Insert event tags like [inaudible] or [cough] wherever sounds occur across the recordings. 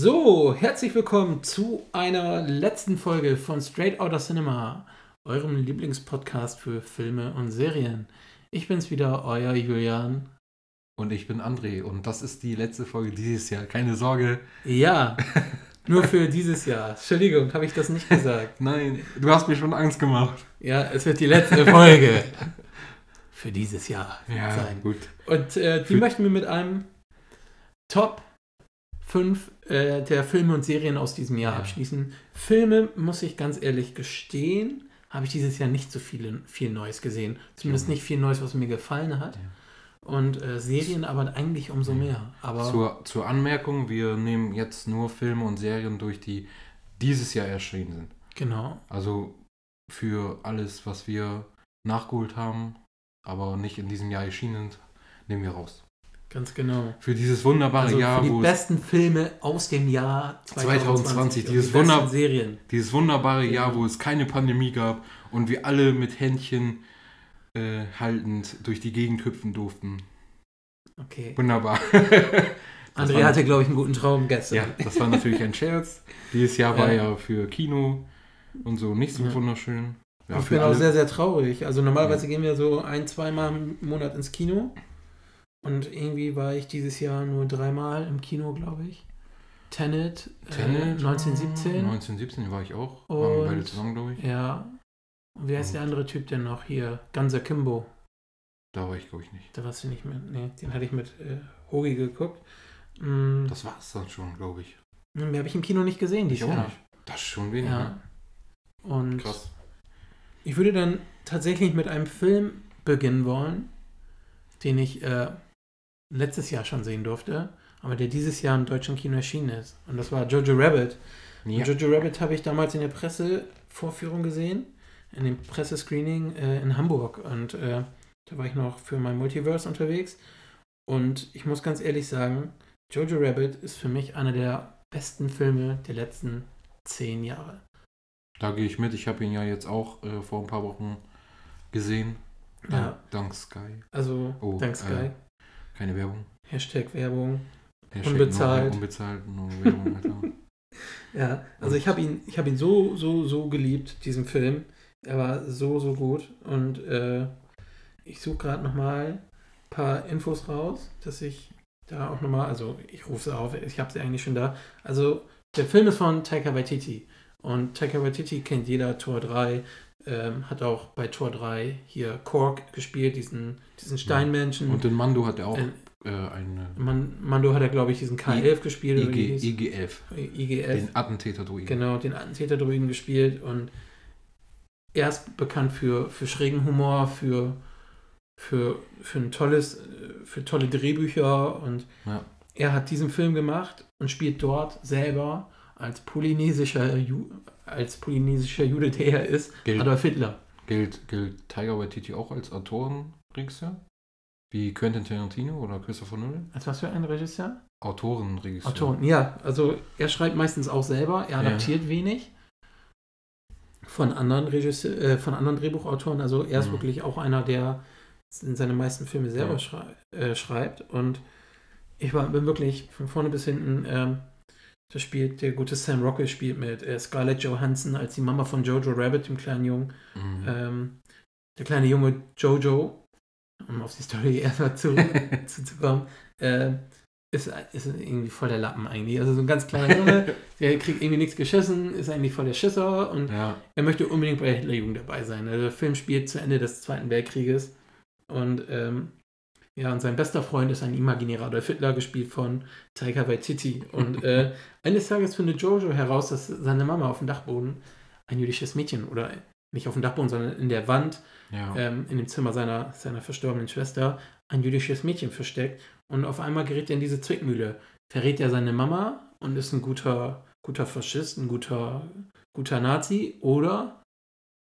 So, herzlich willkommen zu einer letzten Folge von Straight Outta Cinema, eurem Lieblingspodcast für Filme und Serien. Ich bin's wieder, euer Julian. Und ich bin André und das ist die letzte Folge dieses Jahr. Keine Sorge. Ja, [laughs] nur für dieses Jahr. Entschuldigung, habe ich das nicht gesagt? Nein, du hast mir schon Angst gemacht. Ja, es wird die letzte Folge [laughs] für dieses Jahr Ja, sein. gut. Und äh, die Für- möchten wir mit einem Top 5 äh, der Filme und Serien aus diesem Jahr Ja. abschließen. Filme, muss ich ganz ehrlich gestehen, habe ich dieses Jahr nicht so viele, viel Neues gesehen. Zumindest Ja. nicht viel Neues, was mir gefallen hat. Ja. Und äh, Serien aber eigentlich umso mehr. Aber Zur, zur Anmerkung, wir nehmen jetzt nur Filme und Serien durch, die dieses Jahr erschienen sind. genau. Also für alles, was wir nachgeholt haben, aber nicht in diesem Jahr erschienen sind, nehmen wir raus. Ganz genau. Für dieses wunderbare Also Jahr, für die besten Filme aus dem Jahr 2020. 2020, und dieses die besten Wunder- Serien. dieses wunderbare Ja. Jahr, wo es keine Pandemie gab und wir alle mit Händchen äh, haltend durch die Gegend hüpfen durften. Okay. Wunderbar. [laughs] André hatte, glaube ich, einen guten Traum gestern. Ja, das war natürlich ein Scherz. Dieses Jahr war Ja. ja für Kino und so nicht so Ja. wunderschön. Ja, ich bin auch alle. sehr, sehr traurig. Also normalerweise gehen wir so ein, zweimal im Monat ins Kino. Und irgendwie war ich dieses Jahr nur dreimal im Kino, glaube ich. Tenet, Tenet, äh, 1917. 1917 war ich auch. Waren wir Und- beide zusammen, glaube ich. Ja. Und wie heißt der andere Typ denn noch hier? Ganser Kimbo. Da war ich, glaube ich, nicht. Da warst du nicht mit. Nee, den hatte ich mit äh, Hogi geguckt. Mm, Das war es dann schon, glaube ich. mehr habe ich im Kino nicht gesehen Ich dieses auch Jahr. nicht. Das ist schon wenig. Ja. ne? Und Krass. Ich würde dann tatsächlich mit einem Film beginnen wollen, den ich äh, letztes Jahr schon sehen durfte, aber der dieses Jahr im deutschen Kino erschienen ist. Und das war Jojo Rabbit. Ja. Und Jojo Rabbit habe ich damals in der Pressevorführung gesehen, in dem Pressescreening äh, in Hamburg. Und äh, da war ich noch für mein Multiverse unterwegs. Und ich muss ganz ehrlich sagen, Jojo Rabbit ist für mich einer der besten Filme der letzten zehn Jahre. Da gehe ich mit. Ich habe ihn ja jetzt auch äh, vor ein paar Wochen gesehen. Dank, Ja, dank Sky. also Oh, dank Sky. Keine Werbung. Hashtag Werbung. Hashtag Unbezahlt. Unbezahlt, nur Werbung, [laughs] Alter. Ja, also ich habe ihn, ich habe ihn so, so, so geliebt, diesen Film. Er war so, so gut. Und äh, ich suche gerade nochmal ein paar Infos raus, dass ich da auch nochmal, also ich rufe sie auf, ich habe sie eigentlich schon da. Also der Film ist von Taika Waititi. Und Taika Waititi kennt jeder, Tor 3, ähm, hat auch bei Tor 3 hier Kork gespielt, diesen, diesen Steinmenschen. Und in Mando hat er auch Äh, äh, eine Man, Mando hat er, glaube ich, diesen K11 gespielt. IG? IGF, IGF. den Attentäter-Druiden. Genau, den Attentäter-Druiden gespielt und er ist bekannt für, für schrägen Humor, für, für, für ein tolles, äh, für tolle Drehbücher und Ja. er hat diesen Film gemacht und spielt dort selber als polynesischer, Ju als polynesischer Jude, der er ist, Gilt, Adolf Hitler. gilt, gilt Tiger Waititi auch als Autorenregisseur? Wie Quentin Tarantino oder Christopher Nolan? Als was für ein Regisseur? Autorenregisseur. Autoren, ja, also er schreibt meistens auch selber, er Ja. adaptiert wenig von anderen Regisseur, äh, von anderen Drehbuchautoren. Also er ist Mhm. wirklich auch einer, der in seine meisten Filme selber Ja. schrei äh, schreibt. Und ich war, bin wirklich von vorne bis hinten, ähm, da spielt der gute Sam Rockwell spielt mit äh, Scarlett Johansson als die Mama von Jojo Rabbit, dem kleinen Jungen. Mhm. Ähm, der kleine Junge Jojo, um auf die Story [laughs] erstmal zu, [laughs] zu, zu kommen, äh, ist, ist irgendwie voll der Lappen eigentlich. Also so ein ganz kleiner Junge, [laughs] der kriegt irgendwie nichts geschissen, ist eigentlich voll der Schisser und ja, er möchte unbedingt bei der Hitlerjugend dabei sein. Also der Film spielt zu Ende des Zweiten Weltkrieges und ähm, ja, und sein bester Freund ist ein imaginärer Adolf Hitler, gespielt von Taika Waititi. Und [laughs] äh, eines Tages findet Jojo heraus, dass seine Mama auf dem Dachboden ein jüdisches Mädchen oder nicht auf dem Dachboden, sondern in der Wand ja. ähm, in dem Zimmer seiner, seiner verstorbenen Schwester ein jüdisches Mädchen versteckt. Und auf einmal gerät er in diese Zwickmühle. Verrät er seine Mama und ist ein guter, guter Faschist, ein guter, guter Nazi oder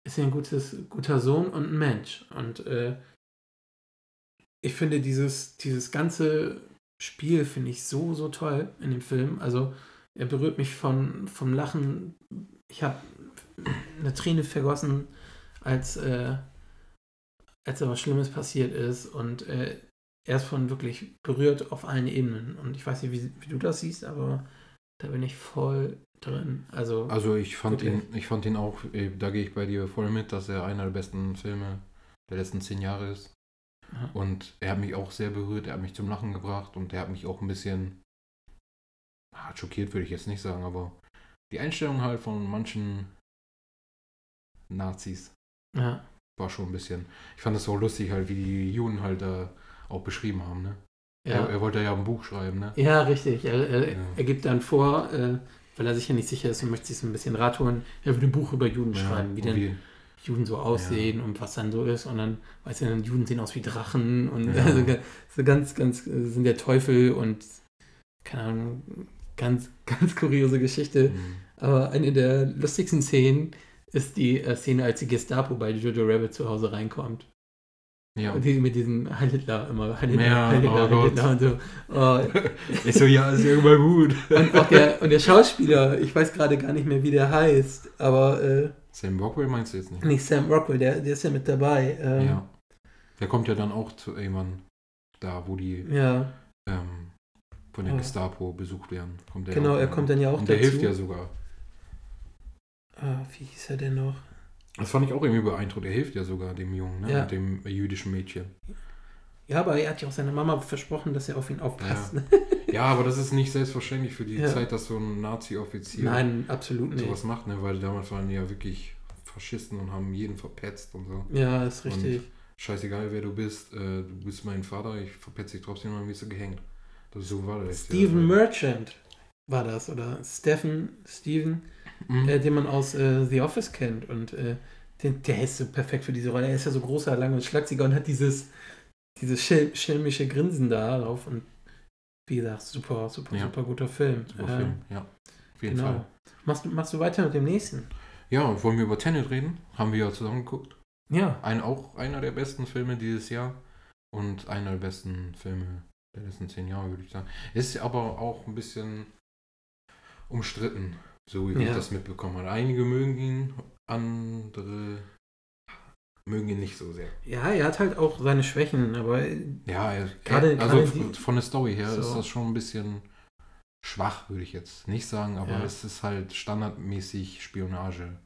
ist er ein gutes, guter Sohn und ein Mensch? Und äh, ich finde dieses, dieses ganze Spiel finde ich so, so toll in dem Film. Also er berührt mich von, vom Lachen. Ich habe eine Träne vergossen, als, äh, als da was Schlimmes passiert ist. Und äh, er ist von wirklich berührt auf allen Ebenen. Und ich weiß nicht, wie, wie du das siehst, aber Da bin ich voll drin. Also, Also ich fand Wirklich? ihn, ich fand ihn auch, äh, da gehe ich bei dir voll mit, dass er einer der besten Filme der letzten zehn Jahre ist. Und er hat mich auch sehr berührt, er hat mich zum Lachen gebracht und er hat mich auch ein bisschen ah, schockiert, würde ich jetzt nicht sagen, aber die Einstellung halt von manchen Nazis ja, war schon ein bisschen. Ich fand es auch lustig, halt, wie die Juden halt da auch beschrieben haben, ne? Er, ja. er wollte ja ein Buch schreiben, ne? ja, richtig. Er, er, Ja. er gibt dann vor, äh, weil er sich ja nicht sicher ist und möchte sich so ein bisschen Rat holen, er will ein Buch über Juden schreiben, wie denn Juden so aussehen und was dann so ist. Und dann, weißt du, dann Juden sehen aus wie Drachen und Ja. [laughs] also, so ganz, ganz, äh, sind der Teufel und keine Ahnung, ganz, [laughs] ganz kuriose Geschichte. Mhm. Aber eine der lustigsten Szenen ist die äh, Szene, als die Gestapo bei Jojo Rabbit zu Hause reinkommt. Ja. Und die mit diesem Heil Hitler immer, Heil Hitler, Ja, Heil Hitler, oh Heil. Hitler und so. Oh, [laughs] Ich so, ja, ist ja immer gut. und der, und der Schauspieler, ich weiß gerade gar nicht mehr, wie der heißt, aber äh, Sam Rockwell meinst du jetzt nicht? nicht Sam Rockwell, der, der ist ja mit dabei. Ähm, Ja. Der kommt ja dann auch zu irgendwann da, wo die ja, ähm, von der Ja. Gestapo besucht werden. Kommt der genau, er kommt dann ja auch Und der dazu. hilft ja sogar. Ah, wie hieß er denn noch? Das fand ich auch irgendwie beeindruckend. Er hilft ja sogar dem Jungen, ne? Ja. Dem jüdischen Mädchen. Ja, aber er hat ja auch seiner Mama versprochen, dass er auf ihn aufpasst. ne? [laughs] Ja, aber das ist nicht selbstverständlich für die Ja. Zeit, dass so ein Nazi-Offizier Nein, absolut nicht. sowas macht, ne? Weil damals waren die ja wirklich Faschisten und haben jeden verpetzt und so. Ja, ist richtig. Scheißegal, wer du bist, äh, du bist mein Vater, ich verpetze dich trotzdem und dann wirst du gehängt. Das so war das. Steven ja. Merchant war das, oder Stephen, Steven, Mhm. äh, den man aus äh, The Office kennt. Und äh, den, der ist so perfekt für diese Rolle. Er ist ja so großer, lang und schlagsiger und hat dieses, dieses schelm, schelmische Grinsen da drauf. Und wie gesagt, super, super, Ja. super guter Film. Super Äh, Film, ja. Auf jeden genau. Fall. Machst, du- machst du weiter mit dem nächsten? Ja, wollen wir über Tenet reden? Haben wir ja zusammen geguckt. Ja. Ein, auch einer der besten Filme dieses Jahr und einer der besten Filme der letzten zehn Jahre, würde ich sagen. Ist aber auch ein bisschen umstritten, so wie Ja. ich das mitbekommen habe. Einige mögen ihn, andere mögen ihn nicht so sehr. Ja, er hat halt auch seine Schwächen, aber Ja, er, Gerade- er, also die- von der Story her So. ist das schon ein bisschen schwach, würde ich jetzt nicht sagen, aber Ja. es ist halt standardmäßig Spionagefilm.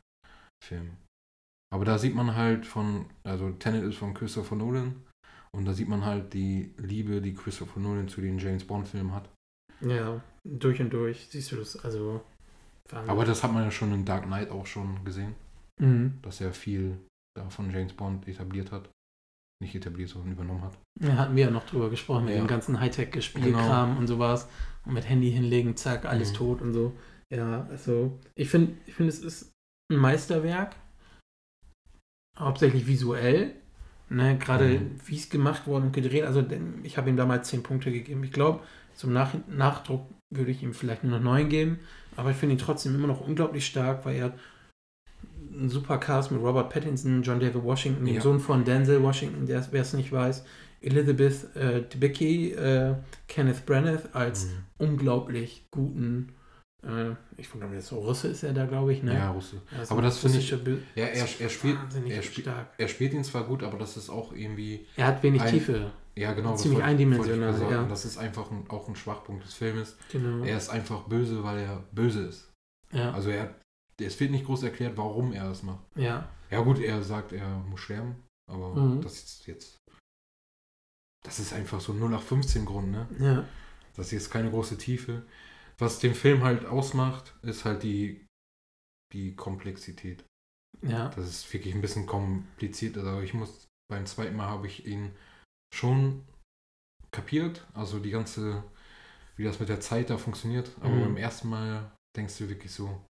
Aber da sieht man halt von, also Tenet ist von Christopher Nolan und da sieht man halt die Liebe, die Christopher Nolan zu den James Bond Filmen hat. ja, durch und durch siehst du das. Also. Wahnsinn. Aber das hat man ja schon in Dark Knight auch schon gesehen, Mhm. dass er viel da von James Bond etabliert hat. Nicht etabliert, sondern übernommen hat. Ja, hatten wir ja noch drüber gesprochen, mit Ja. dem ganzen Hightech-Spielkram und sowas. Und mit Handy hinlegen, zack, alles Mhm. tot und so. Ja, also ich finde, ich finde, es ist ein Meisterwerk. Hauptsächlich visuell. Ne, gerade Mhm. wie es gemacht worden und gedreht. Also ich habe ihm damals 10 Punkte gegeben. Ich glaube, zum Nach Nachdruck würde ich ihm vielleicht nur noch 9 geben. Aber ich finde ihn trotzdem immer noch unglaublich stark, weil er hat einen super Cast mit Robert Pattinson, John David Washington, dem Ja. Sohn von Denzel Washington, der wer es nicht weiß, Elizabeth äh, Debicki, äh, Kenneth Branagh als Mhm. unglaublich guten, äh, ich glaube, so Russe ist er da, glaube ich, ne? Ja, Russe. Ist aber das finde ich- Ja, er, er, spielt, er, spielt, stark. er spielt ihn zwar gut, aber das ist auch irgendwie Er hat wenig ein- Tiefe, Ja, genau. Ziemlich eindimensional, ja. Das ist einfach ein, auch ein Schwachpunkt des Filmes. genau. Er ist einfach böse, weil er böse ist. ja, Also er, es wird nicht groß erklärt, warum er das macht. ja, Ja gut, er sagt, er muss sterben, aber Mhm. das ist jetzt, das ist einfach so 0815 Grund, ne? ja, Das ist jetzt keine große Tiefe. Was den Film halt ausmacht, ist halt die, die Komplexität. ja, Das ist wirklich ein bisschen kompliziert. Also ich muss, beim zweiten Mal habe ich ihn schon kapiert. Also die ganze, wie das mit der Zeit da funktioniert. Aber Mhm. beim ersten Mal denkst du wirklich so,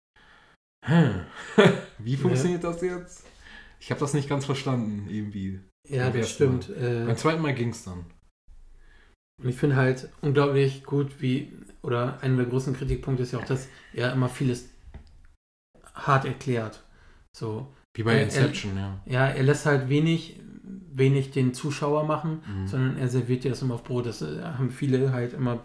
[laughs] Wie funktioniert das jetzt? Ich habe das nicht ganz verstanden, irgendwie. ja, das stimmt. Äh, Beim zweiten Mal ging es dann. Und ich finde halt unglaublich gut, wie, oder einer der großen Kritikpunkte ist ja auch, dass er immer vieles hart erklärt. So, Wie bei Äh, Inception, ja. ja, er lässt halt wenig, wenig den Zuschauer machen, Mhm. sondern er serviert dir das immer auf Brot. Das äh, haben viele halt immer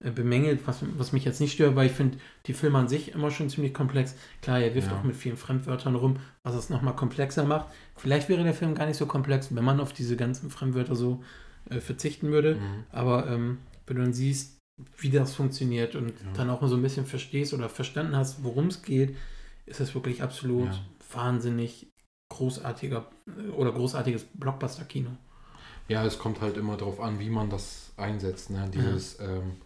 bemängelt, was, was mich jetzt nicht stört, weil ich finde die Filme an sich immer schon ziemlich komplex. Klar, er wirft Ja. auch mit vielen Fremdwörtern rum, was es nochmal komplexer macht. Vielleicht wäre der Film gar nicht so komplex, wenn man auf diese ganzen Fremdwörter so äh, verzichten würde. Mhm. Aber ähm, wenn du dann siehst, wie das funktioniert und Ja. dann auch so ein bisschen verstehst oder verstanden hast, worum es geht, ist es wirklich absolut Ja. wahnsinnig großartiger äh, oder großartiges Blockbuster-Kino. Ja, es kommt halt immer darauf an, wie man das einsetzt. Ne? Dieses, ähm,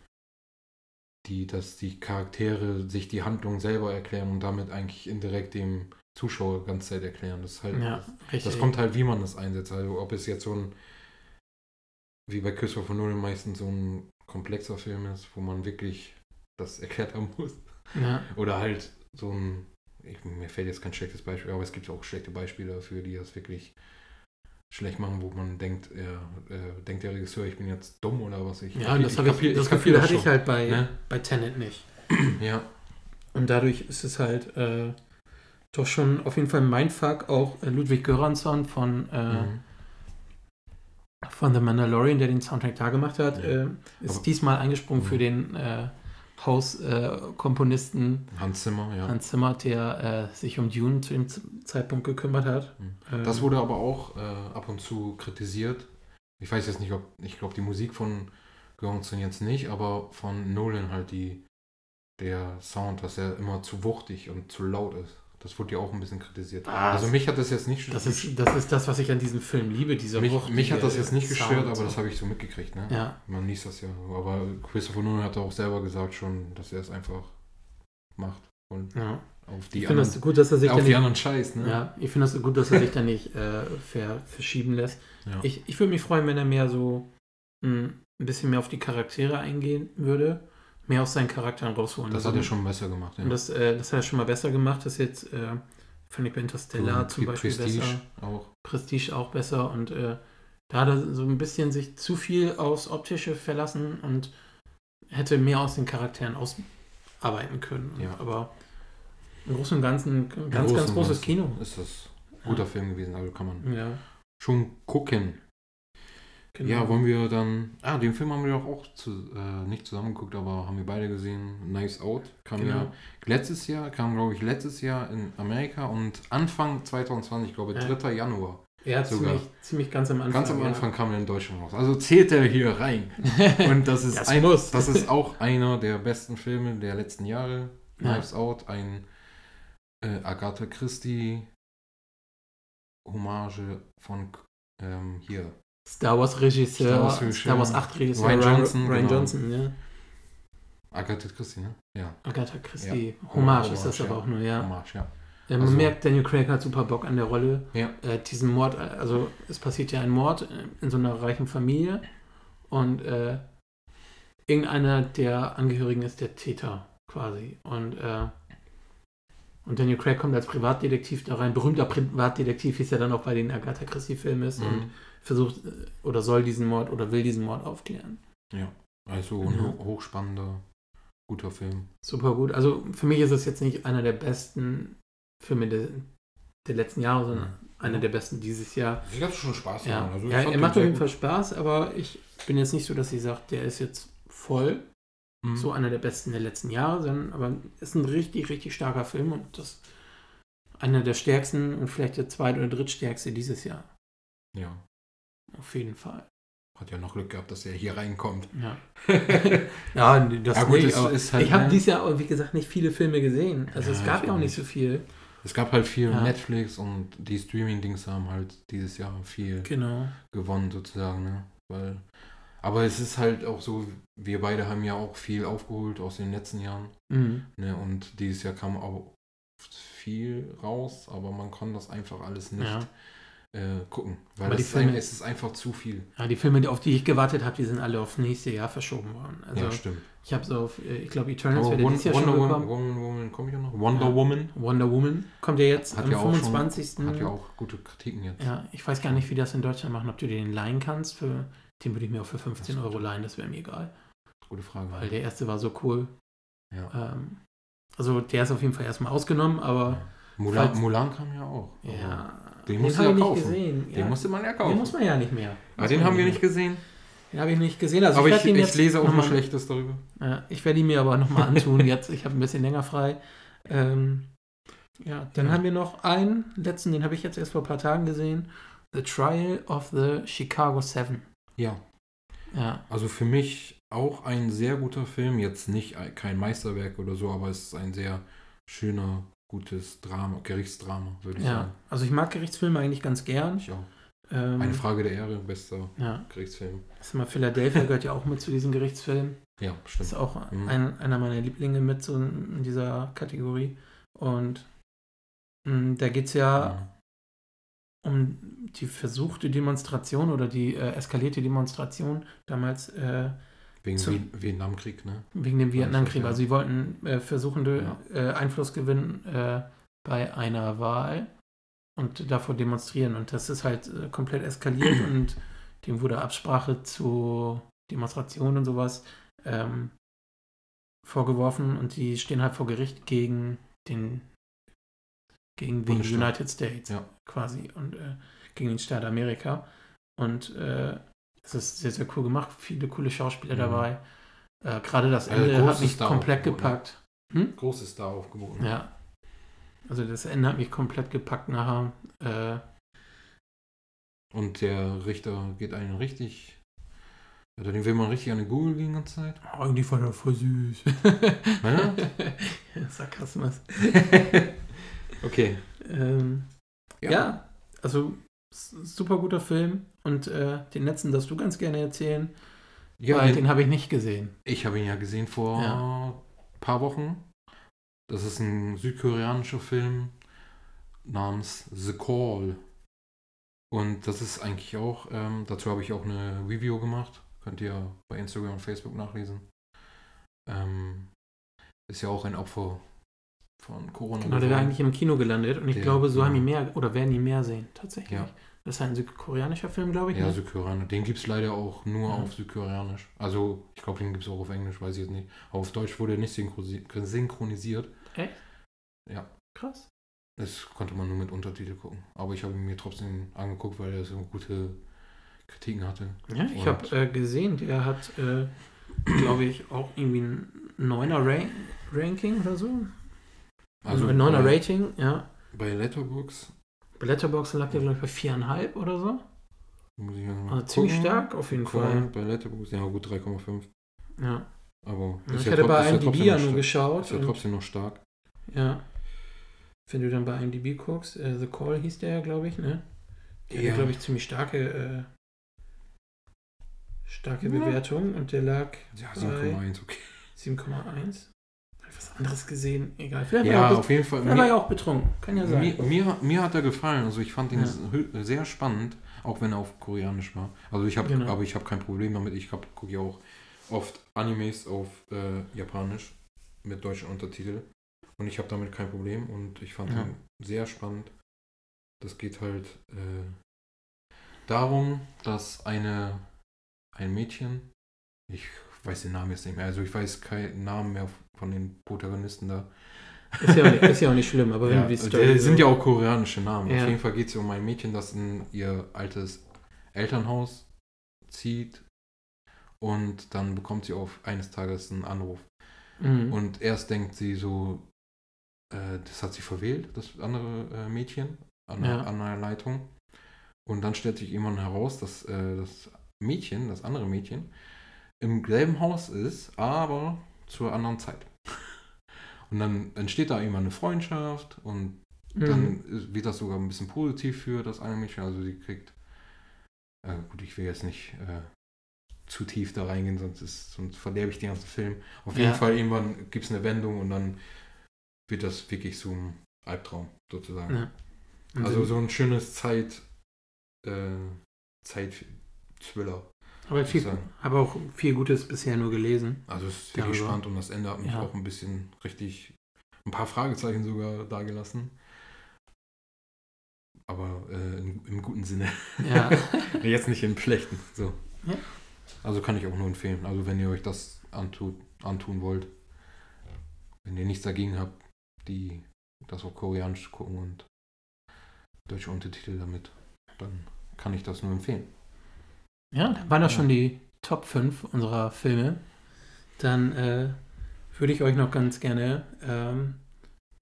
die, dass die Charaktere sich die Handlung selber erklären und damit eigentlich indirekt dem Zuschauer ganz Zeit erklären. Das ist halt, Ja, das kommt halt, wie man das einsetzt. Also ob es jetzt so ein, wie bei Christopher Nolan meistens so ein komplexer Film ist, wo man wirklich das erklärt haben muss. ja, Oder halt so ein, ich, mir fällt jetzt kein schlechtes Beispiel, aber es gibt auch schlechte Beispiele dafür, die das wirklich schlecht machen, wo man denkt, er, äh, denkt der Regisseur, ich bin jetzt dumm oder was ich. ja, und das, habe ich, kapier- das kapier Gefühl hatte ich halt bei, ne? bei Tenet nicht. [clears throat] Ja, Und dadurch ist es halt äh, doch schon auf jeden Fall mein Fuck. Auch äh, Ludwig Göransson von, äh, mhm. von The Mandalorian, der den Soundtrack da gemacht hat, Ja. äh, ist Aber- diesmal eingesprungen Mhm. für den äh, Hauskomponisten Hans Zimmer, ja. Hans Zimmer, der äh, sich um Dune zu dem Zeitpunkt gekümmert hat. Mhm. Ähm, Das wurde aber auch äh, ab und zu kritisiert. Ich weiß jetzt nicht, ob, ich glaube, die Musik von Göransson jetzt nicht, aber von Nolan halt die, der Sound, dass er immer zu wuchtig und zu laut ist. Das wurde ja auch ein bisschen kritisiert. Ah, also mich hat das jetzt nicht das, ist, das ist das, was ich an diesem Film liebe, dieser mich, wuchtige mich hat das jetzt nicht gestört, Sound aber so. das habe ich so mitgekriegt. Ne? Ja, Man liest das ja. Aber Christopher Nolan hat auch selber gesagt schon, dass er es einfach macht. Und ja. auf die Ich anderen, gut, dass er sich auf da die nicht, anderen Scheiß. Ne? ja, ich finde es gut, dass er sich da nicht äh, ver, verschieben lässt. Ja. Ich, ich würde mich freuen, wenn er mehr so mh, ein bisschen mehr auf die Charaktere eingehen würde, mehr aus seinen Charakteren rausholen. das Also, hat er schon besser gemacht. Ja. Und das, äh, das hat er schon mal besser gemacht. Das jetzt äh, fand ich bei Interstellar Und zum Beispiel Prestige besser. auch. Prestige auch besser und äh, da hat er so ein bisschen sich zu viel aufs Optische verlassen und hätte mehr aus den Charakteren ausarbeiten können. Ja. Aber im Großen und Ganzen ein ganz, ganz großes Kino. Ist das ein guter Film gewesen, also kann man Ja, schon gucken. Genau. Ja, wollen wir dann. Ah, den Film haben wir doch auch zu, äh, nicht zusammengeguckt, aber haben wir beide gesehen. Knives Out. Kam Genau. ja letztes Jahr, kam glaube ich letztes Jahr in Amerika und Anfang 2020, ich glaube Ja. 3. Januar. ja, sogar. ziemlich, ziemlich ganz am Anfang. Ganz am ja. Anfang kam er in Deutschland raus. Also zählt er hier rein. [laughs] Und das ist, Das ein, das ist auch einer der besten Filme der letzten Jahre. Ja. Knives Out, ein äh, Agatha Christie Hommage von ähm, hier. Star Wars Regisseur, Star Star Wars Wars, Regisseur. 8 Regisseur, Ryan Johnson, Ryan genau. Johnson, ja. Agatha Christie, ne? Ja. Agatha Christie. Ja. Hommage ist das Hommage, aber ja. auch nur, ja. Hommage, ja. Man Also- merkt, Daniel Craig hat super Bock an der Rolle. Ja. Äh, diesen Mord, also es passiert ja ein Mord in so einer reichen Familie und äh, irgendeiner der Angehörigen ist der Täter quasi. Und, äh, und Daniel Craig kommt als Privatdetektiv da rein. Berühmter Privatdetektiv, wie es ja dann auch bei den Agatha Christie-Filmen ist und Mhm. Versucht äh, oder soll diesen Mord oder will diesen Mord aufklären. ja. Also ein ho- hochspannender, guter Film. Super gut. Also für mich ist es jetzt nicht einer der besten Filme der, der letzten Jahre, sondern Mhm. einer der besten dieses Jahr. Ich hatte schon Spaß Ja. Also ja er macht auf jeden gut. Fall Spaß, aber ich bin jetzt nicht so, dass ich sage, der ist jetzt voll Mhm. so einer der besten der letzten Jahre, sondern aber ist ein richtig, richtig starker Film und das einer der stärksten und vielleicht der zweit- oder drittstärkste dieses Jahr. Ja. Auf jeden Fall. Hat ja noch Glück gehabt, dass er hier reinkommt. Ja, [laughs] ja das Ja, gut, nicht, aber ist halt, ich habe ne? dieses Jahr, wie gesagt, nicht viele Filme gesehen. Also Ja, es gab ja auch nicht. so viel. Es gab halt viel Ja. Netflix und die Streaming-Dings haben halt dieses Jahr viel Genau. gewonnen sozusagen, ne? Weil, aber es ist halt auch so, wir beide haben ja auch viel aufgeholt aus den letzten Jahren, Mhm. ne? Und dieses Jahr kam auch viel raus, aber man kann das einfach alles nicht Ja. Äh, gucken, weil Aber die es, ist Filme- es ist einfach zu viel. ja, die Filme, auf die ich gewartet habe, die sind alle auf nächste Jahr verschoben worden. Also ja, stimmt. ich habe so auf, äh, ich glaube, Eternals wird dieses Jahr Wonder schon Woman. Wonder Woman kommt ja noch. Wonder Ja. Woman Wonder Woman kommt ja jetzt hat am ja, auch schon, 25. hat ja auch gute Kritiken jetzt. Ja, ich weiß gar nicht, wie das in Deutschland machen, ob du den leihen kannst. Für, den würde ich mir auch für 15 Das ist Euro leihen, das wäre mir egal. Gute Frage. Weil der erste war so cool. ja. Ähm, also der ist auf jeden Fall erstmal ausgenommen, aber Mulan, falls- Mulan kam ja auch. Ja, den musst du hab ja kaufen. gesehen. Den ja, musste man ja den kaufen. muss man ja nicht mehr. Ah, den man haben wir nicht gesehen. Den habe ich nicht gesehen. Also aber ich, ich, ich lese auch nur mal- Schlechtes darüber. Ja, ich werde ihn mir aber nochmal antun [laughs] jetzt. Ich habe ein bisschen länger frei. Ähm, ja, dann Ja. haben wir noch einen letzten, den habe ich jetzt erst vor ein paar Tagen gesehen. The Trial of the Chicago Seven. Ja, Ja, also für mich auch ein sehr guter Film. Jetzt nicht ein- kein Meisterwerk oder so, aber es ist ein sehr schöner, gutes Drama, Gerichtsdrama, würde ich Ja, sagen. also ich mag Gerichtsfilme eigentlich ganz gern. Ich auch. Ähm, Eine Frage der Ehre, bester Ja, Gerichtsfilm. ich sag mal, Philadelphia [laughs] gehört ja auch mit zu diesen Gerichtsfilmen. Ja, Das stimmt. ist auch Mhm. ein, einer meiner Lieblinge mit so in dieser Kategorie. Und mh, da geht es ja Ja. um die versuchte Demonstration oder die äh, eskalierte Demonstration damals äh, Wegen Vien- Vietnamkrieg, ne? wegen dem Vietnamkrieg. ja. Also sie wollten äh, versuchende Ja. äh, Einfluss gewinnen äh, bei einer Wahl und davor demonstrieren. Und das ist halt äh, komplett eskaliert [clears throat] und dem wurde Absprache zu Demonstrationen und sowas ähm, vorgeworfen und die stehen halt vor Gericht gegen den gegen den. United States Ja. quasi und äh, gegen den Staat Amerika. Und äh, es ist sehr, sehr cool gemacht, viele coole Schauspieler Mhm. dabei. Äh, Gerade das Also Ende hat mich Star komplett ne? gepackt. Hm? Großes Star aufgeboten. Ja. Also das Ende hat mich komplett gepackt nachher. Äh, Und der Richter geht einen richtig. Also den will man richtig an den Google die ganze Zeit. oh, irgendwie war der voll süß. Ja? [laughs] Sarkasmus. [laughs] Okay. Ähm, ja. also s- super guter Film. Und äh, den letzten darfst du ganz gerne erzählen, Ja, weil den, habe ich nicht gesehen. ich habe ihn ja gesehen vor Ja. ein paar Wochen. Das ist ein südkoreanischer Film namens The Call. Und das ist eigentlich auch, ähm, dazu habe ich auch eine Review gemacht. Könnt ihr bei Instagram und Facebook nachlesen. Ähm, ist ja auch ein Opfer von Corona. Genau, der wäre eigentlich im Kino gelandet und ich Der- glaube, so ja. haben die mehr oder werden die mehr sehen, tatsächlich. Ja. Das ist ein südkoreanischer Film, glaube ich. Ja, ne? Südkoreanisch. Den gibt es leider auch nur Ja. auf Südkoreanisch. Also, ich glaube, den gibt es auch auf Englisch, weiß ich jetzt nicht. Aber auf Deutsch wurde er nicht synchronisiert. Echt? Ja. Krass. Das konnte man nur mit Untertitel gucken. Aber ich habe ihn mir trotzdem angeguckt, weil er so gute Kritiken hatte. Ja, ich habe äh, gesehen, der hat, äh, [clears throat] glaube ich, auch irgendwie ein neuner Rank Ranking oder so. Also ein neuner bei, Rating, ja. bei Letterboxd Bei Letterboxd lag der, glaube ich, bei viereinhalb oder so. muss ich Also ziemlich stark auf jeden. Fall. Bei Letterboxd, ja gut, 3,5. Ja. Aber Ja, ich ja hatte trot- bei IMDb ja nur geschaut. Ist ja trotzdem noch stark. Ja. Wenn du dann bei IMDb guckst, äh, The Call hieß der ja, glaube ich, ne? Der Ja. glaube ich, ziemlich starke, äh, starke Ja. Bewertung und der lag Ja, bei 7,1, okay. 7,1. Was anderes gesehen? Egal. Vielleicht, Ja, war, er auf jeden Fall. vielleicht war er auch betrunken. Kann ja sein. Mir, mir, mir hat er gefallen. Also ich fand ihn Ja. sehr spannend, auch wenn er auf Koreanisch war. Also ich habe, Genau. aber ich habe kein Problem damit. Ich gucke ja auch oft Animes auf äh, Japanisch mit deutschen Untertitel und ich habe damit kein Problem und ich fand Ja. ihn sehr spannend. Das geht halt äh, darum, dass eine ein Mädchen, ich weiß den Namen jetzt nicht mehr, also ich weiß keinen Namen mehr von den Protagonisten da. Ist ja, auch nicht, ist ja auch nicht schlimm, aber [laughs] wenn Ja, die die Story. sind ja auch koreanische Namen. Ja. Auf jeden Fall geht es um ein Mädchen, das in ihr altes Elternhaus zieht und dann bekommt sie auf eines Tages einen Anruf. Mhm. Und erst denkt sie so, äh, das hat sie verwählt, das andere äh, Mädchen an, der- Ja. an einer Leitung. Und dann stellt sich irgendwann heraus, dass äh, das Mädchen, das andere Mädchen, im selben Haus ist, aber zur anderen Zeit. Und dann entsteht da irgendwann eine Freundschaft und dann Mhm. ist- wird das sogar ein bisschen positiv für das eine Mädchen. Also sie kriegt, äh, gut, ich will jetzt nicht äh, zu tief da reingehen, sonst, ist, sonst verderbe ich den ganzen Film. Auf jeden Ja. Fall irgendwann gibt es eine Wendung und dann wird das wirklich so ein Albtraum sozusagen. Ja. Also so ein schönes Zeit, äh, Zeit-Thriller. Aber viel, habe auch viel Gutes bisher nur gelesen. Also es ist wirklich Darüber. spannend und das Ende hat mich Ja. auch ein bisschen richtig, ein paar Fragezeichen sogar dagelassen. Aber äh, im, im guten Sinne. Ja. [laughs] Jetzt nicht im schlechten. So. Ja. Also kann ich auch nur empfehlen. Also wenn ihr euch das antut, antun wollt, wenn ihr nichts dagegen habt, die das auf Koreanisch gucken und deutsche Untertitel damit, dann kann ich das nur empfehlen. Ja, dann waren das Ja. schon die Top 5 unserer Filme. Dann äh, würde ich euch noch ganz gerne ähm,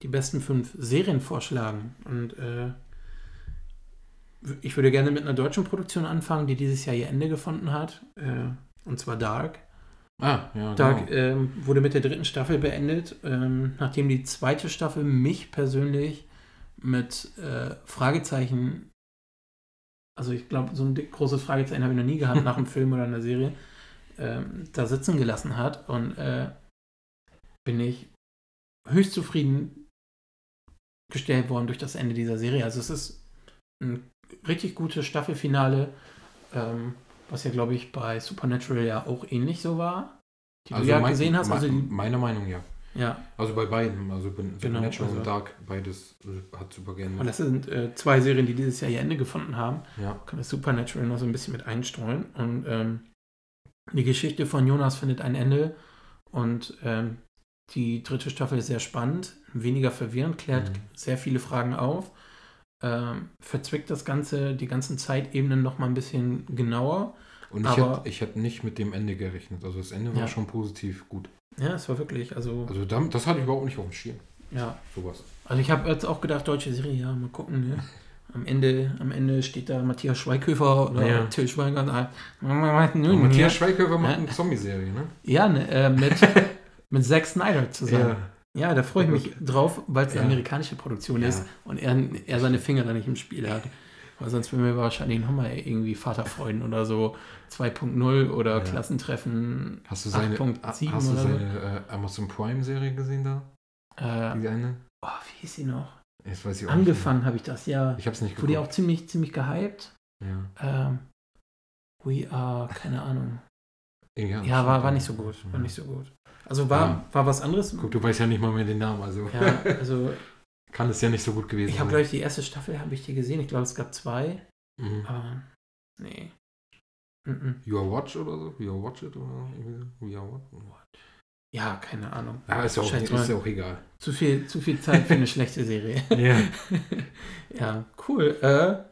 die besten fünf Serien vorschlagen. Und äh, ich würde gerne mit einer deutschen Produktion anfangen, die dieses Jahr ihr Ende gefunden hat. Äh, und zwar Dark. Ah, ja, Da genau. ähm, wurde mit der dritten Staffel beendet, ähm, nachdem die zweite Staffel mich persönlich mit äh, Fragezeichen, also ich glaube, so ein großes Fragezeichen habe ich noch nie gehabt nach einem [laughs] Film oder einer Serie, ähm, da sitzen gelassen hat und äh, bin ich höchst zufrieden gestellt worden durch das Ende dieser Serie. Also es ist ein richtig gutes Staffelfinale, ähm, was ja, glaube ich, bei Supernatural ja auch ähnlich so war. Die du ja mein- gesehen hast. Also die, meiner Meinung ja. Ja, Also bei beiden, also bei Supernatural also- und Dark, beides äh, hat super und geändert. das sind äh, zwei Serien, die dieses Jahr ihr Ende gefunden haben. Ja. Kann das Supernatural noch so ein bisschen mit einstreuen. Und ähm, die Geschichte von Jonas findet ein Ende. Und ähm, die dritte Staffel ist sehr spannend, weniger verwirrend, klärt Mhm. sehr viele Fragen auf, ähm, verzwickt das Ganze, die ganzen Zeitebenen noch mal ein bisschen genauer. Und ich hätte ich hätte nicht mit dem Ende gerechnet. Also das Ende war Ja. schon positiv gut. Ja, es war wirklich, also, Also da, das hatte ich überhaupt nicht auf dem Schirm. ja. Sowas. Also ich habe jetzt auch gedacht, deutsche Serie, ja, mal gucken. Ne? Am, Ende, am Ende steht da Matthias Schweighöfer oder Ja. Till Schweiger. und sagt, Und Matthias Schweighöfer macht Ja. eine Zombie-Serie, ne? Ja, ne, äh, mit, [laughs] mit Zack Snyder zusammen. Ja, da freue ich mich drauf, weil es eine Ja. amerikanische Produktion Ja. ist und er, er seine Finger da nicht im Spiel hat. Weil sonst würden wir wahrscheinlich nochmal irgendwie Vaterfreuden oder so 2.0 oder Ja. Klassentreffen Hast du seine, 8.7 hast du seine äh, Amazon Prime-Serie gesehen da? Äh, Die eine? oh, wie hieß sie noch? Jetzt weiß ich auch Angefangen habe ich das, ja. Nicht. Ich hab's nicht Wurde ja geguckt. auch ziemlich, ziemlich gehypt. Ja. Ähm, we are, keine Ahnung. Ja, Ja, war, war nicht so gut. War nicht so gut. Also war, Ja. war was anderes. Guck, du weißt ja nicht mal mehr den Namen, also Ja, also [laughs] kann es ja nicht so gut gewesen ich habe, sein. glaube ich, die erste Staffel habe ich die gesehen. Ich glaube, es gab zwei. Mhm. Aber nee. Mhm. You are Watch oder so? You are Watch it oder? We are Watch? Ja, keine Ahnung. Ja, ist ja auch, ist ja auch egal. zu, viel, zu viel Zeit für eine schlechte Serie. [laughs] Ja. [laughs] ja, cool. Äh,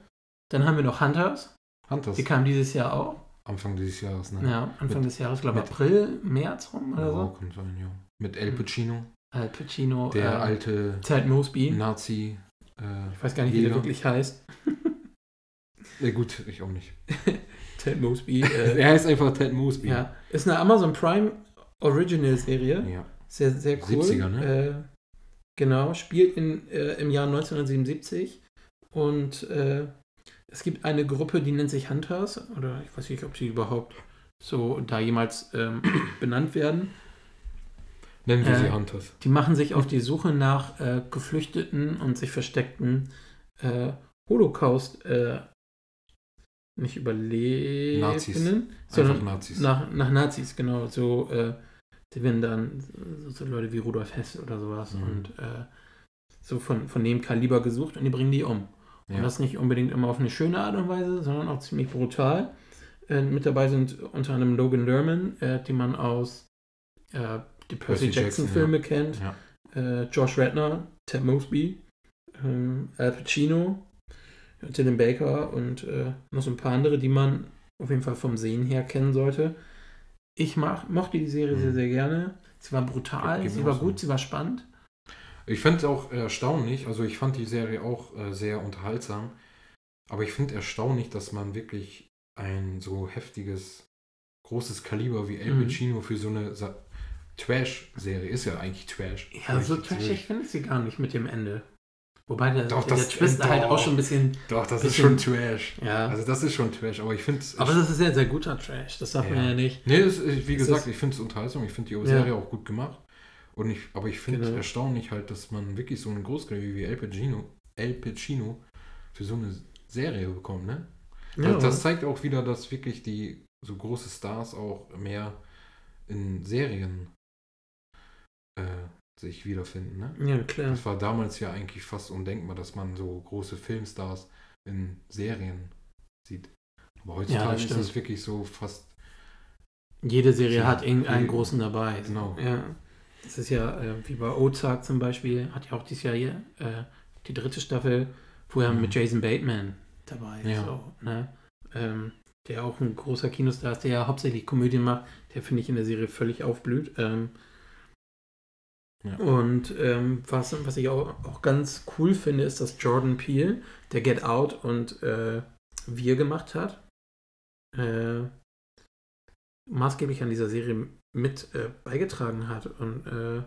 dann haben wir noch Hunters. Hunters. Die kam dieses Jahr auch. Anfang dieses Jahres, ne? Ja, Anfang Mit- des Jahres, glaube ich, April, März rum oder Ja, so. kann sein, ja. Mit El Mhm. Pacino, Al Pacino. der äh, alte Ted Mosby. Nazi. Äh, Ich weiß gar nicht, wie der Jäger. wirklich heißt. ja, gut, ich auch nicht. [laughs] Ted Mosby. Äh, [laughs] er heißt einfach Ted Mosby. ja, ist eine Amazon Prime Original Serie. ja. Sehr, sehr cool. 70er, ne? Äh, genau, spielt in, äh, im Jahr 1977 und äh, es gibt eine Gruppe, die nennt sich Hunters oder ich weiß nicht, ob sie überhaupt so da jemals ähm, [clears throat] benannt werden. Nennen wir Äh, sie Hunters. Die machen sich auf die Suche nach äh, geflüchteten und sich versteckten äh, Holocaust äh, nicht Überlebenden, Nazis. sondern Nazis. nach, nach Nazis, genau. So, äh, die werden dann so, Leute wie Rudolf Hess oder sowas Mhm. und äh, so von, von dem Kaliber gesucht und die bringen die um. Und ja. das nicht unbedingt immer auf eine schöne Art und Weise, sondern auch ziemlich brutal. Äh, mit dabei sind unter anderem Logan Lerman, äh, die man aus äh, die Percy, Percy Jackson, kennt. ja. Äh, Josh Redner, Ted Mosby, ähm, Al Pacino, Dylan Baker und äh, noch so ein paar andere, die man auf jeden Fall vom Sehen her kennen sollte. Ich mach, mochte die Serie sehr, Mhm. sehr gerne. Sie war brutal, geht sie war so. gut, sie war spannend. Ich finde es auch erstaunlich, also ich fand die Serie auch äh, sehr unterhaltsam, aber ich finde erstaunlich, dass man wirklich ein so heftiges, großes Kaliber wie El Mhm. Pacino für so eine Sa Trash-Serie, ist ja eigentlich Trash. Ja, so trashig finde ich sie gar nicht mit dem Ende. Wobei der, Doch, der, das- der Twist doch. halt auch schon ein bisschen. Doch, das ist Bisschen- schon Trash. Ja. Also das ist schon Trash, aber ich finde es... aber das ist sehr, sehr guter Trash. Das darf man Ja. ja nicht. Nee, das ist, wie Es gesagt, ist- ich finde es unterhaltsam, ich finde die Ja. Serie auch gut gemacht. Und ich, aber ich finde es Genau. erstaunlich halt, dass man wirklich so einen Großkaliber wie El Pacino, El Pacino für so eine Serie bekommt, ne? Ja, das, das zeigt auch wieder, dass wirklich die so große Stars auch mehr in Serien äh, sich wiederfinden, ne? ja, klar. Das war damals ja eigentlich fast undenkbar, dass man so große Filmstars in Serien sieht. Aber heutzutage ist stimmt. das wirklich so fast Jede Serie Ja, hat irgendeinen großen dabei. Genau. Ja. Das ist ja äh, wie bei Ozark zum Beispiel, hat ja auch dieses Jahr hier äh, die dritte Staffel, vorher Mhm. mit Jason Bateman dabei. Ja. So, ne? ähm, der auch ein großer Kinostar ist, der ja hauptsächlich Komödien macht, der finde ich in der Serie völlig aufblüht. Ähm, Und ähm, was, was ich auch, auch ganz cool finde, ist, dass Jordan Peele, der Get Out und äh, Wir gemacht hat, äh, maßgeblich an dieser Serie mit äh, beigetragen hat. Und äh,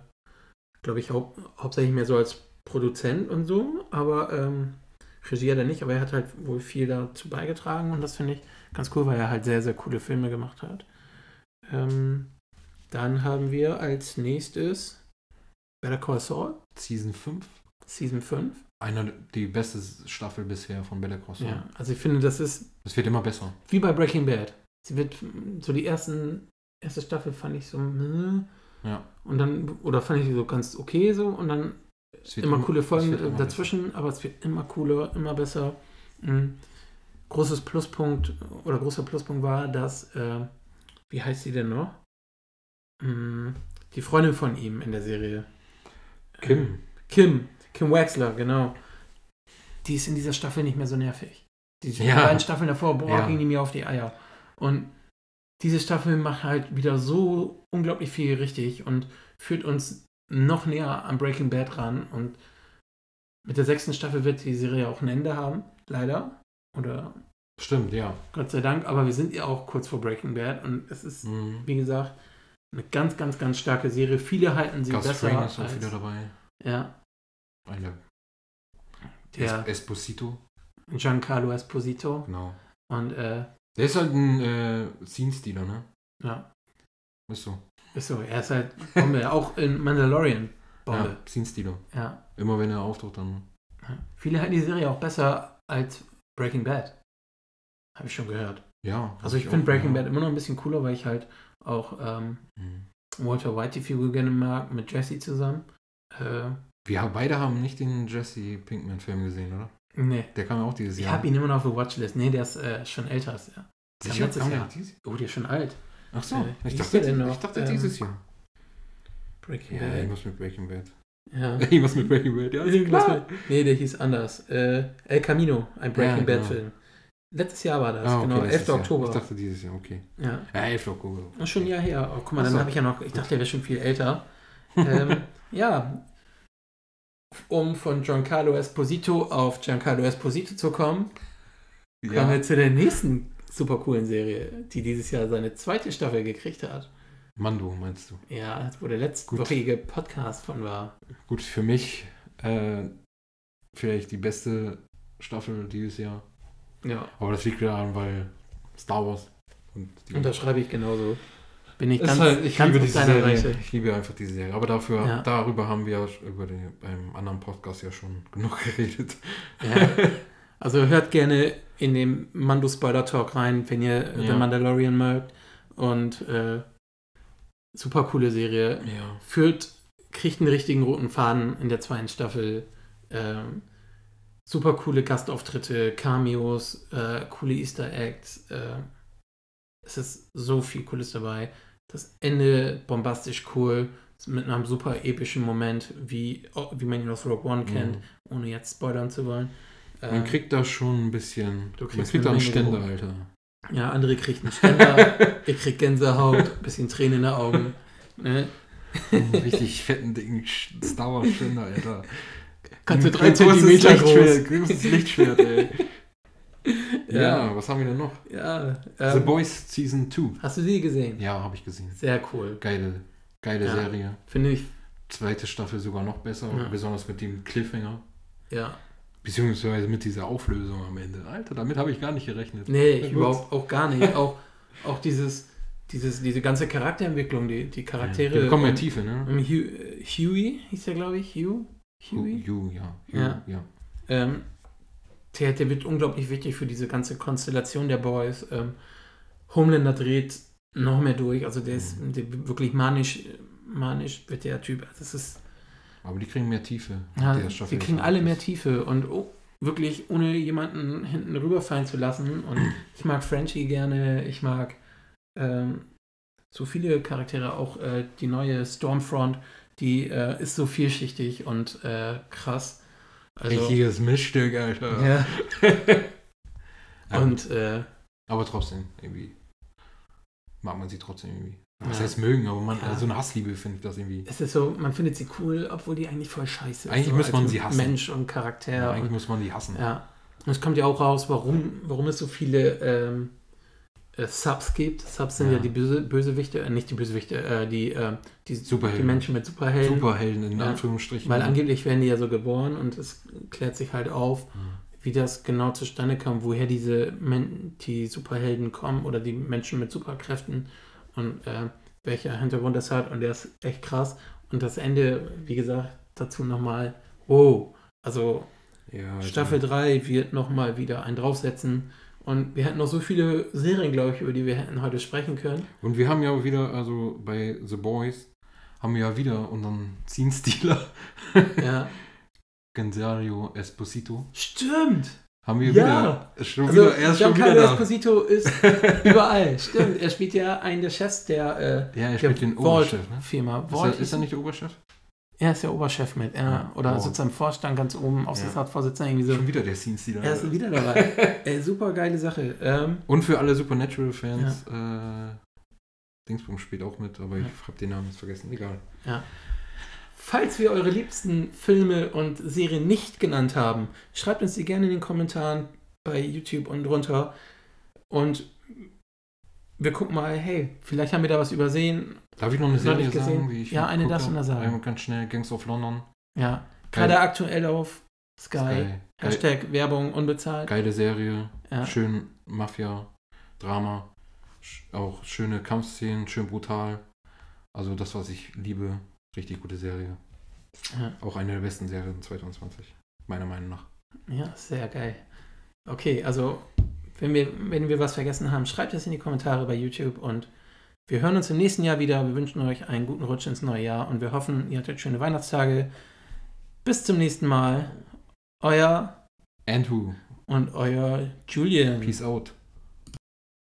glaube ich, hau hauptsächlich mehr so als Produzent und so, aber ähm, Regie hat er nicht, aber er hat halt wohl viel dazu beigetragen und das finde ich ganz cool, weil er halt sehr, sehr coole Filme gemacht hat. Ähm, dann haben wir als nächstes Better Call Saul, Season 5. Season 5. Einer, die beste Staffel bisher von Better Call Saul. Ja, also ich finde, das ist Es wird immer besser. wie bei Breaking Bad. Sie wird so die ersten, erste Staffel fand ich so, hm, Ja. und dann, oder fand ich so ganz okay so und dann wird immer coole Folgen immer dazwischen, aber es wird immer cooler, immer besser. Mhm. Großes Pluspunkt oder großer Pluspunkt war, dass, äh, wie heißt sie denn noch? Mhm. Die Freundin von ihm in der Serie. Kim. Kim. Kim Wexler, genau. Die ist in dieser Staffel nicht mehr so nervig. Die Ja. beiden Staffeln davor, boah, Ja. ging die mir auf die Eier. Und diese Staffel macht halt wieder so unglaublich viel richtig und führt uns noch näher am Breaking Bad ran. Und mit der sechsten Staffel wird die Serie auch ein Ende haben, leider. Oder Stimmt, ja. Gott sei Dank, aber wir sind ja auch kurz vor Breaking Bad und es ist, Mhm. wie gesagt, eine ganz, ganz, ganz starke Serie. Viele halten sie Gus besser Fring ist als, wieder dabei. ja, Eine der Es Esposito. Giancarlo Esposito Genau. und äh, Der ist halt ein äh, Scene-Stealer, ne? ja, Ist so. ist so, er ist halt Bombe, auch in Mandalorian Bombe. Ja, Scene-Stealer. Ja. Immer wenn er auftaucht, dann. ja. Viele halten die Serie auch besser als Breaking Bad. Habe ich schon gehört. Ja. Also ich finde Breaking ja. Bad immer noch ein bisschen cooler, weil ich halt auch ähm, Mhm. Walter White die Figur gerne mag, mit Jesse zusammen. Äh, Wir beide haben nicht den Jesse Pinkman-Film gesehen, oder? nee. Der kam ja auch dieses Ich Jahr. habe ihn immer noch auf der Watchlist. Nee, der ist äh, schon älter als er. Sicher? letztes Jahr. dieses- Oh, der ist schon alt. Ach so, Äh, ich, dachte, noch? ich dachte Ähm, dieses Jahr. Breaking Ja, Bad. irgendwas mit Breaking Bad. Ja. [laughs] Irgendwas mit Breaking Bad, ja. Klar. mit, nee, der hieß anders. Äh, El Camino, ein Breaking Ja, genau. Letztes Jahr war das, Ah, okay, genau, letztes 11. Jahr. Oktober. Ich dachte dieses Jahr, okay. ja. Ja, 11. Oktober. Das ist schon ein Jahr her. Oh, guck mal, Ach dann so. habe ich ja noch, ich dachte, der wäre schon viel älter. [laughs] ähm, ja, um von Giancarlo Esposito auf Giancarlo Esposito zu kommen, kommen Ja. wir zu der nächsten super coolen Serie, die dieses Jahr seine zweite Staffel gekriegt hat. Mando, meinst du? Ja, wo der letztwöchige Podcast von war. Gut, für mich äh, vielleicht die beste Staffel dieses Jahr. Ja, Aber das liegt wieder daran, weil Star Wars und die unterschreibe ich genauso. Bin ich ganz, halt, ich ganz liebe diese Serie. Seite. Ich liebe einfach diese Serie. Aber dafür, Ja. darüber haben wir über den, beim anderen Podcast ja schon genug [laughs] geredet. Ja. Also hört gerne in den Mando Spoiler Talk rein, wenn ihr The Ja. Mandalorian mögt. Und äh, super coole Serie. Ja. Führt, kriegt einen richtigen roten Faden in der zweiten Staffel. Ähm, super coole Gastauftritte, Cameos, äh, coole Easter Eggs. Äh, es ist so viel Cooles dabei. Das Ende bombastisch cool. Mit einem super epischen Moment, wie, wie man ihn aus Rogue One kennt, ohne jetzt spoilern zu wollen. Man Ähm, kriegt da schon ein bisschen. Du man kriegst kriegt da eine einen Ständer, Drogen. Alter. Ja, andere kriegt einen Ständer, [laughs] ich krieg Gänsehaut, bisschen Tränen in den Augen. Ne? Einen richtig fetten, dicken Star Wars Ständer, Alter. Kannst du Ein drei Zentimeter groß. Lichtschwert, Großes Lichtschwert, ey. [laughs] ja. Ja. was haben wir denn noch? Ja, The ähm, Boys Season 2. hast du sie gesehen? Ja, habe ich gesehen. Sehr cool. Geile, geile Ja. Serie. Finde ich, Zweite Staffel sogar noch besser, Ja. besonders mit dem Cliffhanger. ja. Beziehungsweise mit dieser Auflösung am Ende. Alter, damit habe ich gar nicht gerechnet. Nee, ich überhaupt auch gar nicht. [laughs] Auch, auch dieses, dieses, diese ganze Charakterentwicklung, die, die Charaktere. Die bekommen um- Tiefe, ne? Hu Huey hieß der, glaube ich. Hugh? Huey? Ju, ja. Ju, Ja. ja. Ähm, der, der wird unglaublich wichtig für diese ganze Konstellation der Boys. Ähm, Homelander dreht noch mehr durch. Also der ist Mhm. der wirklich manisch, manisch wird der Typ. Also Das ist, Aber die kriegen mehr Tiefe. ja, Der wir kriegen alle mehr. Tiefe und oh, wirklich ohne jemanden hinten rüberfallen zu lassen. Und [clears throat] ich mag Frenchie gerne. Ich mag ähm, so viele Charaktere. Auch äh, die neue Stormfront, die äh, ist so vielschichtig und äh, krass. Also, Richtiges Mischstück, Alter. [laughs] ja. Und äh, aber trotzdem, irgendwie. Mag man sie trotzdem irgendwie. Was Ja. heißt mögen, aber man, Ja. also eine Hassliebe finde ich das irgendwie. es ist so, man findet sie cool, obwohl die eigentlich voll scheiße ist. Eigentlich so muss man sie hassen. Mensch und Charakter. Ja, eigentlich und, muss man die hassen. ja. Und es kommt ja auch raus, warum, warum es so viele ähm, äh, Subs gibt. Subs sind ja, Ja. die Böse, Bösewichte, äh, nicht die Bösewichte, äh, die, äh, die, Superhelden. die Menschen mit Superhelden. Superhelden in. Anführungsstrichen. Weil angeblich werden die ja so geboren und es klärt sich halt auf, Mhm. wie das genau zustande kam, woher diese Men die Superhelden kommen oder die Menschen mit Superkräften und äh, welcher Hintergrund das hat. Und der ist echt krass. Und das Ende, wie gesagt, dazu nochmal, oh, also ja, also- Staffel 3 wird nochmal wieder einen draufsetzen. Und wir hätten noch so viele Serien, glaube ich, über die wir hätten heute sprechen können. Und wir haben ja auch wieder, also bei The Boys, haben wir ja wieder unseren Scene-Stealer, Ja, [laughs] Gensario Esposito. stimmt. Haben wir Ja. wieder. Schon Also, wieder, er ist schon wieder da. Esposito ist [laughs] überall. Stimmt, er spielt ja einen der Chefs der, äh, Ja, er der spielt den Oberchef, ne? Firma. Ist er, ist er nicht der Oberchef? Er ist der Oberchef mit. Er, Ja, oder Vault. sitzt am Vorstand ganz oben, Aufsichtsratsvorsitzender, irgendwie so. Schon wieder der Scene-Stealer. Er ist wieder dabei. [laughs] Ey, super geile Sache. Ähm, Und für alle Supernatural-Fans, äh, Dingsbums spielt auch mit, aber Ja. ich habe den Namen jetzt vergessen. Egal. Falls wir eure liebsten Filme und Serien nicht genannt haben, schreibt uns die gerne in den Kommentaren bei YouTube und drunter. Und wir gucken mal, hey, vielleicht haben wir da was übersehen. Darf ich noch eine Serie sagen? Wie ich Ja, eine darfst du noch sagen. Einmal ganz schnell, Gangs of London. Ja, Geil. gerade aktuell auf Sky. Sky. Geil, Hashtag Werbung unbezahlt. geile Serie. Ja. Schön Mafia, Drama. Auch schöne Kampfszenen, schön brutal. Also das, was ich liebe. Richtig gute Serie. Ja. Auch eine der besten Serien 2020. Meiner Meinung nach. Ja, sehr geil. Okay, also wenn wir, wenn wir was vergessen haben, schreibt es in die Kommentare bei YouTube und wir hören uns im nächsten Jahr wieder. Wir wünschen euch einen guten Rutsch ins neue Jahr und wir hoffen, ihr hattet schöne Weihnachtstage. Bis zum nächsten Mal. Euer And who? und euer Julian. Peace out.